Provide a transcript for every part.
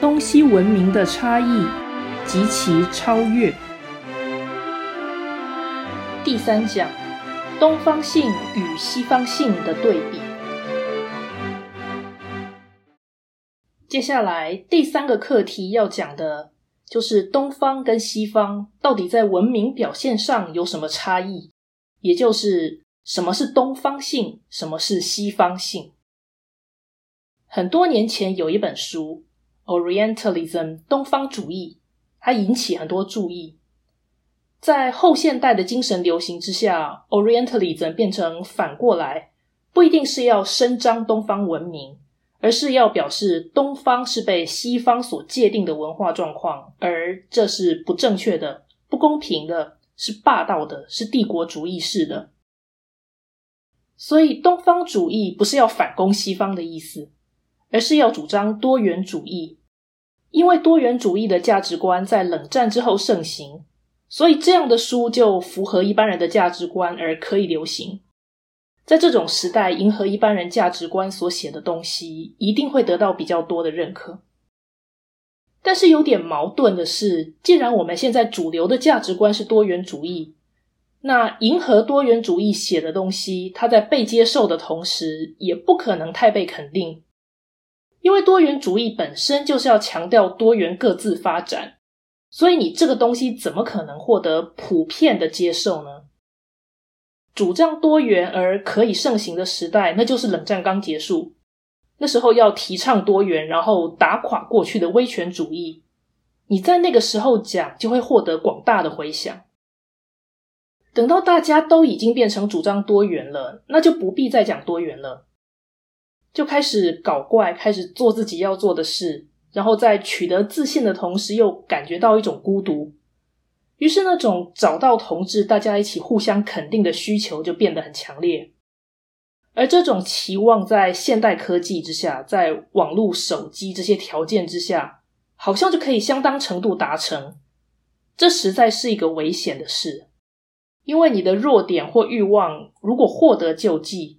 东西文明的差异及其超越。第三讲：东方性与西方性的对比。接下来第三个课题要讲的就是东方跟西方到底在文明表现上有什么差异，也就是什么是东方性，什么是西方性。很多年前有一本书《Orientalism》东方主义，它引起很多注意。在后现代的精神流行之下，Orientalism 变成反过来，不一定是要伸张东方文明，而是要表示东方是被西方所界定的文化状况，而这是不正确的、不公平的、是霸道的、是帝国主义式的。所以，东方主义不是要反攻西方的意思。而是要主张多元主义，因为多元主义的价值观在冷战之后盛行，所以这样的书就符合一般人的价值观而可以流行。在这种时代，迎合一般人价值观所写的东西，一定会得到比较多的认可。但是有点矛盾的是，既然我们现在主流的价值观是多元主义，那迎合多元主义写的东西，它在被接受的同时，也不可能太被肯定。因为多元主义本身就是要强调多元各自发展，所以你这个东西怎么可能获得普遍的接受呢？主张多元而可以盛行的时代，那就是冷战刚结束，那时候要提倡多元，然后打垮过去的威权主义。你在那个时候讲，就会获得广大的回响。等到大家都已经变成主张多元了，那就不必再讲多元了。就开始搞怪，开始做自己要做的事，然后在取得自信的同时，又感觉到一种孤独。于是，那种找到同志，大家一起互相肯定的需求就变得很强烈。而这种期望，在现代科技之下，在网络、手机这些条件之下，好像就可以相当程度达成。这实在是一个危险的事，因为你的弱点或欲望，如果获得救济。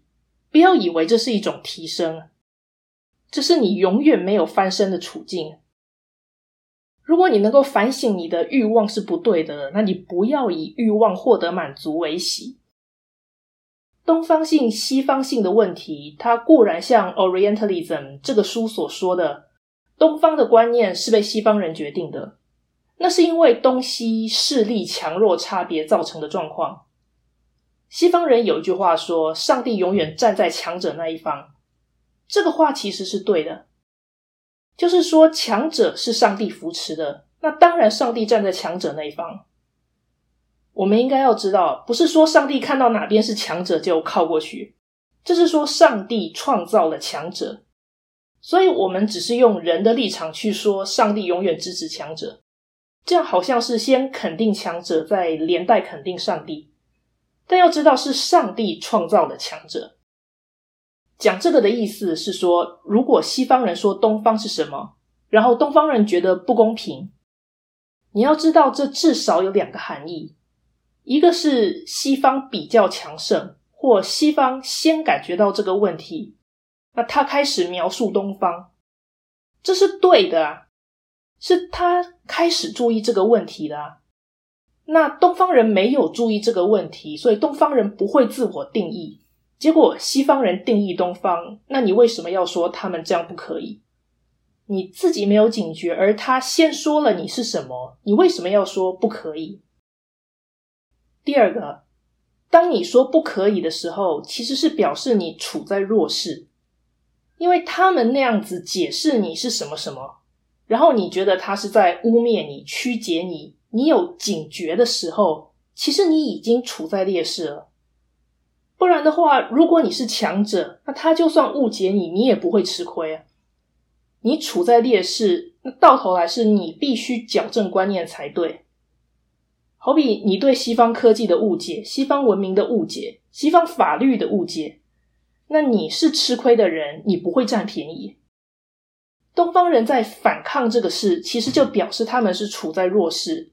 不要以为这是一种提升，这是你永远没有翻身的处境。如果你能够反省你的欲望是不对的，那你不要以欲望获得满足为喜。东方性、西方性的问题，它固然像《Orientalism》这个书所说的，东方的观念是被西方人决定的，那是因为东西势力强弱差别造成的状况。西方人有一句话说：“上帝永远站在强者那一方。”这个话其实是对的，就是说强者是上帝扶持的，那当然上帝站在强者那一方。我们应该要知道，不是说上帝看到哪边是强者就靠过去，这是说上帝创造了强者，所以我们只是用人的立场去说上帝永远支持强者，这样好像是先肯定强者，再连带肯定上帝。但要知道，是上帝创造的强者。讲这个的意思是说，如果西方人说东方是什么，然后东方人觉得不公平，你要知道，这至少有两个含义：一个是西方比较强盛，或西方先感觉到这个问题，那他开始描述东方，这是对的啊，是他开始注意这个问题的。那东方人没有注意这个问题，所以东方人不会自我定义。结果西方人定义东方，那你为什么要说他们这样不可以？你自己没有警觉，而他先说了你是什么，你为什么要说不可以？第二个，当你说不可以的时候，其实是表示你处在弱势，因为他们那样子解释你是什么什么，然后你觉得他是在污蔑你、曲解你。你有警觉的时候，其实你已经处在劣势了。不然的话，如果你是强者，那他就算误解你，你也不会吃亏啊。你处在劣势，那到头来是你必须矫正观念才对。好比你对西方科技的误解、西方文明的误解、西方法律的误解，那你是吃亏的人，你不会占便宜。东方人在反抗这个事，其实就表示他们是处在弱势。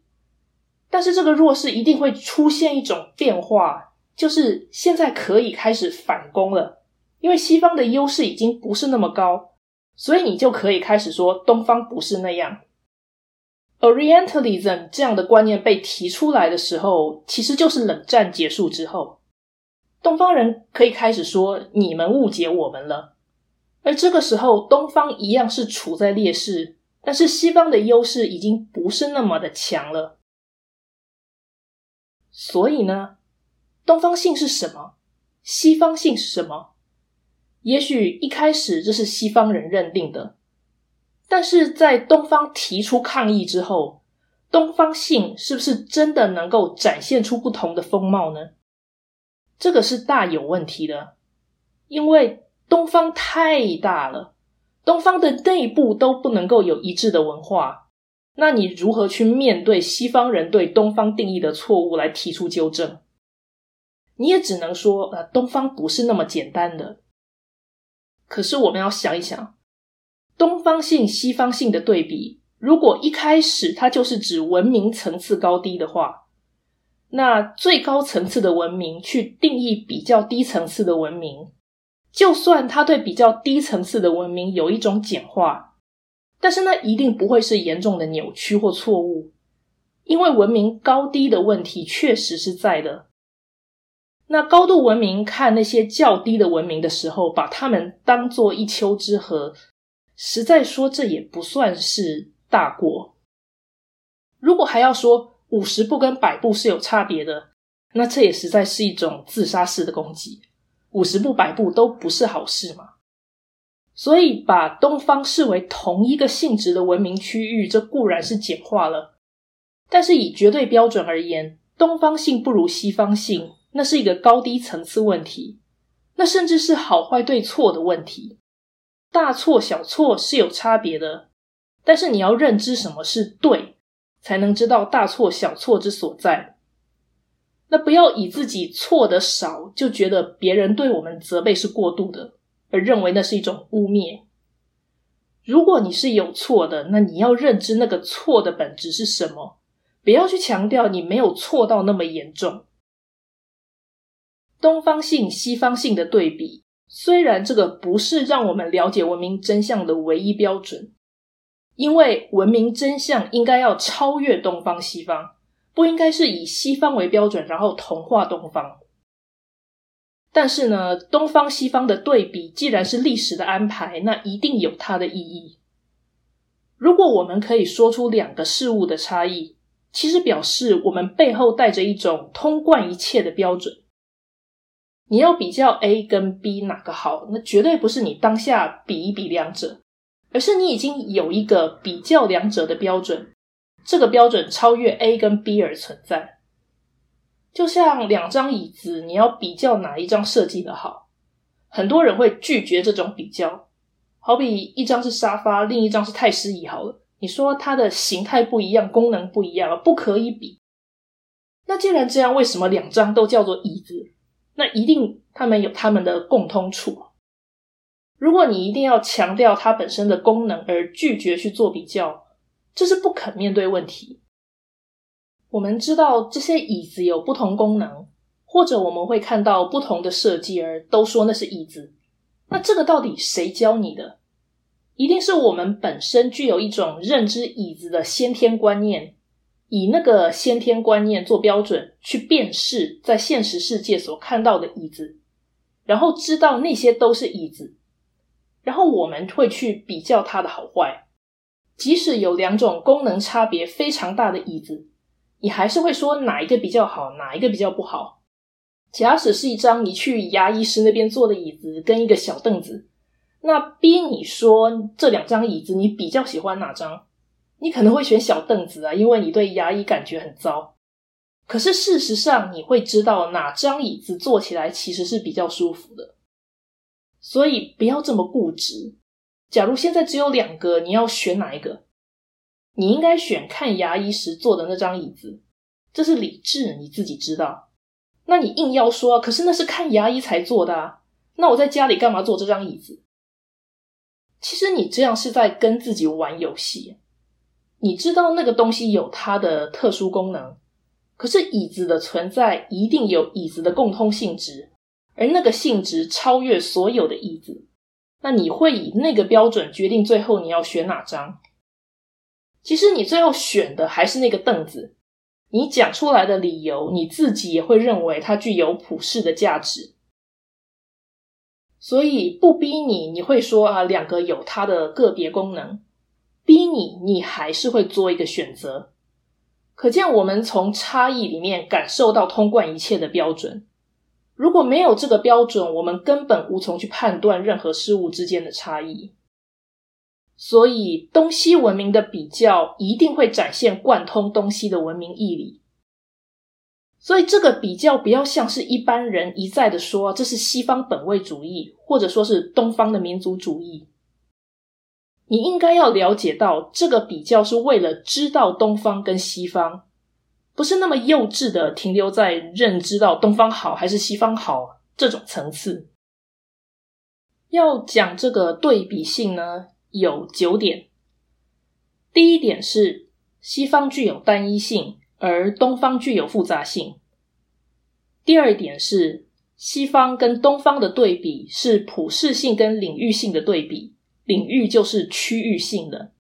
但是这个弱势一定会出现一种变化，就是现在可以开始反攻了，因为西方的优势已经不是那么高，所以你就可以开始说东方不是那样。Orientalism 这样的观念被提出来的时候，其实就是冷战结束之后，东方人可以开始说你们误解我们了。而这个时候，东方一样是处在劣势，但是西方的优势已经不是那么的强了。所以呢，东方性是什么？西方性是什么？也许一开始这是西方人认定的，但是在东方提出抗议之后，东方性是不是真的能够展现出不同的风貌呢？这个是大有问题的，因为。东方太大了，东方的内部都不能够有一致的文化，那你如何去面对西方人对东方定义的错误来提出纠正？你也只能说，呃，东方不是那么简单的。可是我们要想一想，东方性、西方性的对比，如果一开始它就是指文明层次高低的话，那最高层次的文明去定义比较低层次的文明。就算它对比较低层次的文明有一种简化，但是那一定不会是严重的扭曲或错误，因为文明高低的问题确实是在的。那高度文明看那些较低的文明的时候，把他们当做一丘之貉，实在说这也不算是大过。如果还要说五十步跟百步是有差别的，那这也实在是一种自杀式的攻击。五十步百步都不是好事嘛，所以把东方视为同一个性质的文明区域，这固然是简化了。但是以绝对标准而言，东方性不如西方性，那是一个高低层次问题，那甚至是好坏对错的问题。大错小错是有差别的，但是你要认知什么是对，才能知道大错小错之所在。那不要以自己错的少就觉得别人对我们责备是过度的，而认为那是一种污蔑。如果你是有错的，那你要认知那个错的本质是什么，不要去强调你没有错到那么严重。东方性、西方性的对比，虽然这个不是让我们了解文明真相的唯一标准，因为文明真相应该要超越东方西方。不应该是以西方为标准，然后同化东方。但是呢，东方西方的对比既然是历史的安排，那一定有它的意义。如果我们可以说出两个事物的差异，其实表示我们背后带着一种通贯一切的标准。你要比较 A 跟 B 哪个好，那绝对不是你当下比一比两者，而是你已经有一个比较两者的标准。这个标准超越 A 跟 B 而存在，就像两张椅子，你要比较哪一张设计的好，很多人会拒绝这种比较。好比一张是沙发，另一张是太师椅，好了，你说它的形态不一样，功能不一样，不可以比。那既然这样，为什么两张都叫做椅子？那一定它们有它们的共通处。如果你一定要强调它本身的功能，而拒绝去做比较。这是不肯面对问题。我们知道这些椅子有不同功能，或者我们会看到不同的设计，而都说那是椅子。那这个到底谁教你的？一定是我们本身具有一种认知椅子的先天观念，以那个先天观念做标准去辨识在现实世界所看到的椅子，然后知道那些都是椅子，然后我们会去比较它的好坏。即使有两种功能差别非常大的椅子，你还是会说哪一个比较好，哪一个比较不好。假使是一张你去牙医师那边坐的椅子，跟一个小凳子，那逼你说这两张椅子你比较喜欢哪张，你可能会选小凳子啊，因为你对牙医感觉很糟。可是事实上，你会知道哪张椅子坐起来其实是比较舒服的。所以不要这么固执。假如现在只有两个，你要选哪一个？你应该选看牙医时坐的那张椅子，这是理智，你自己知道。那你硬要说，可是那是看牙医才做的啊。那我在家里干嘛坐这张椅子？其实你这样是在跟自己玩游戏。你知道那个东西有它的特殊功能，可是椅子的存在一定有椅子的共通性质，而那个性质超越所有的椅子。那你会以那个标准决定最后你要选哪张。其实你最后选的还是那个凳子，你讲出来的理由，你自己也会认为它具有普世的价值。所以不逼你，你会说啊，两个有它的个别功能；逼你，你还是会做一个选择。可见我们从差异里面感受到通贯一切的标准。如果没有这个标准，我们根本无从去判断任何事物之间的差异。所以，东西文明的比较一定会展现贯通东西的文明义理。所以，这个比较不要像是一般人一再的说这是西方本位主义，或者说是东方的民族主义。你应该要了解到，这个比较是为了知道东方跟西方。不是那么幼稚的停留在认知到东方好还是西方好这种层次。要讲这个对比性呢，有九点。第一点是西方具有单一性，而东方具有复杂性。第二点是西方跟东方的对比是普适性跟领域性的对比，领域就是区域性的。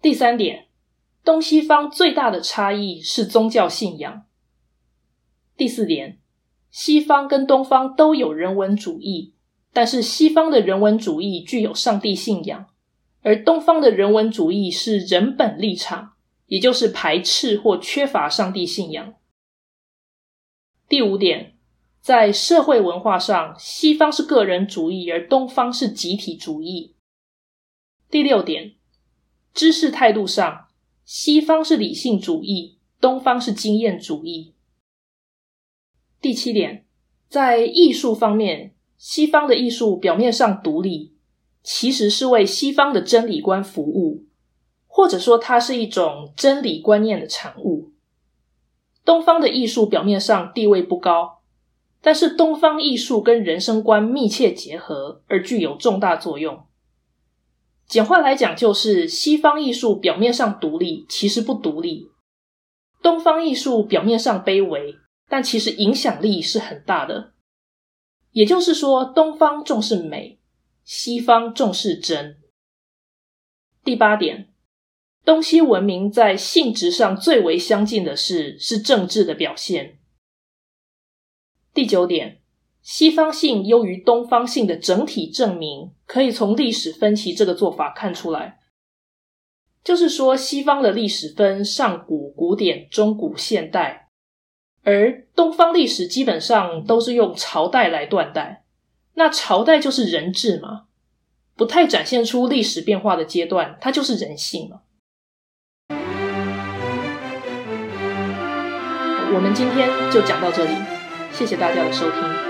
第三点。东西方最大的差异是宗教信仰。第四点，西方跟东方都有人文主义，但是西方的人文主义具有上帝信仰，而东方的人文主义是人本立场，也就是排斥或缺乏上帝信仰。第五点，在社会文化上，西方是个人主义，而东方是集体主义。第六点，知识态度上。西方是理性主义，东方是经验主义。第七点，在艺术方面，西方的艺术表面上独立，其实是为西方的真理观服务，或者说它是一种真理观念的产物。东方的艺术表面上地位不高，但是东方艺术跟人生观密切结合，而具有重大作用。简化来讲，就是西方艺术表面上独立，其实不独立；东方艺术表面上卑微，但其实影响力是很大的。也就是说，东方重视美，西方重视真。第八点，东西文明在性质上最为相近的是是政治的表现。第九点。西方性优于东方性的整体证明，可以从历史分歧这个做法看出来。就是说，西方的历史分上古、古典、中古、现代，而东方历史基本上都是用朝代来断代。那朝代就是人治嘛，不太展现出历史变化的阶段，它就是人性嘛。我们今天就讲到这里，谢谢大家的收听。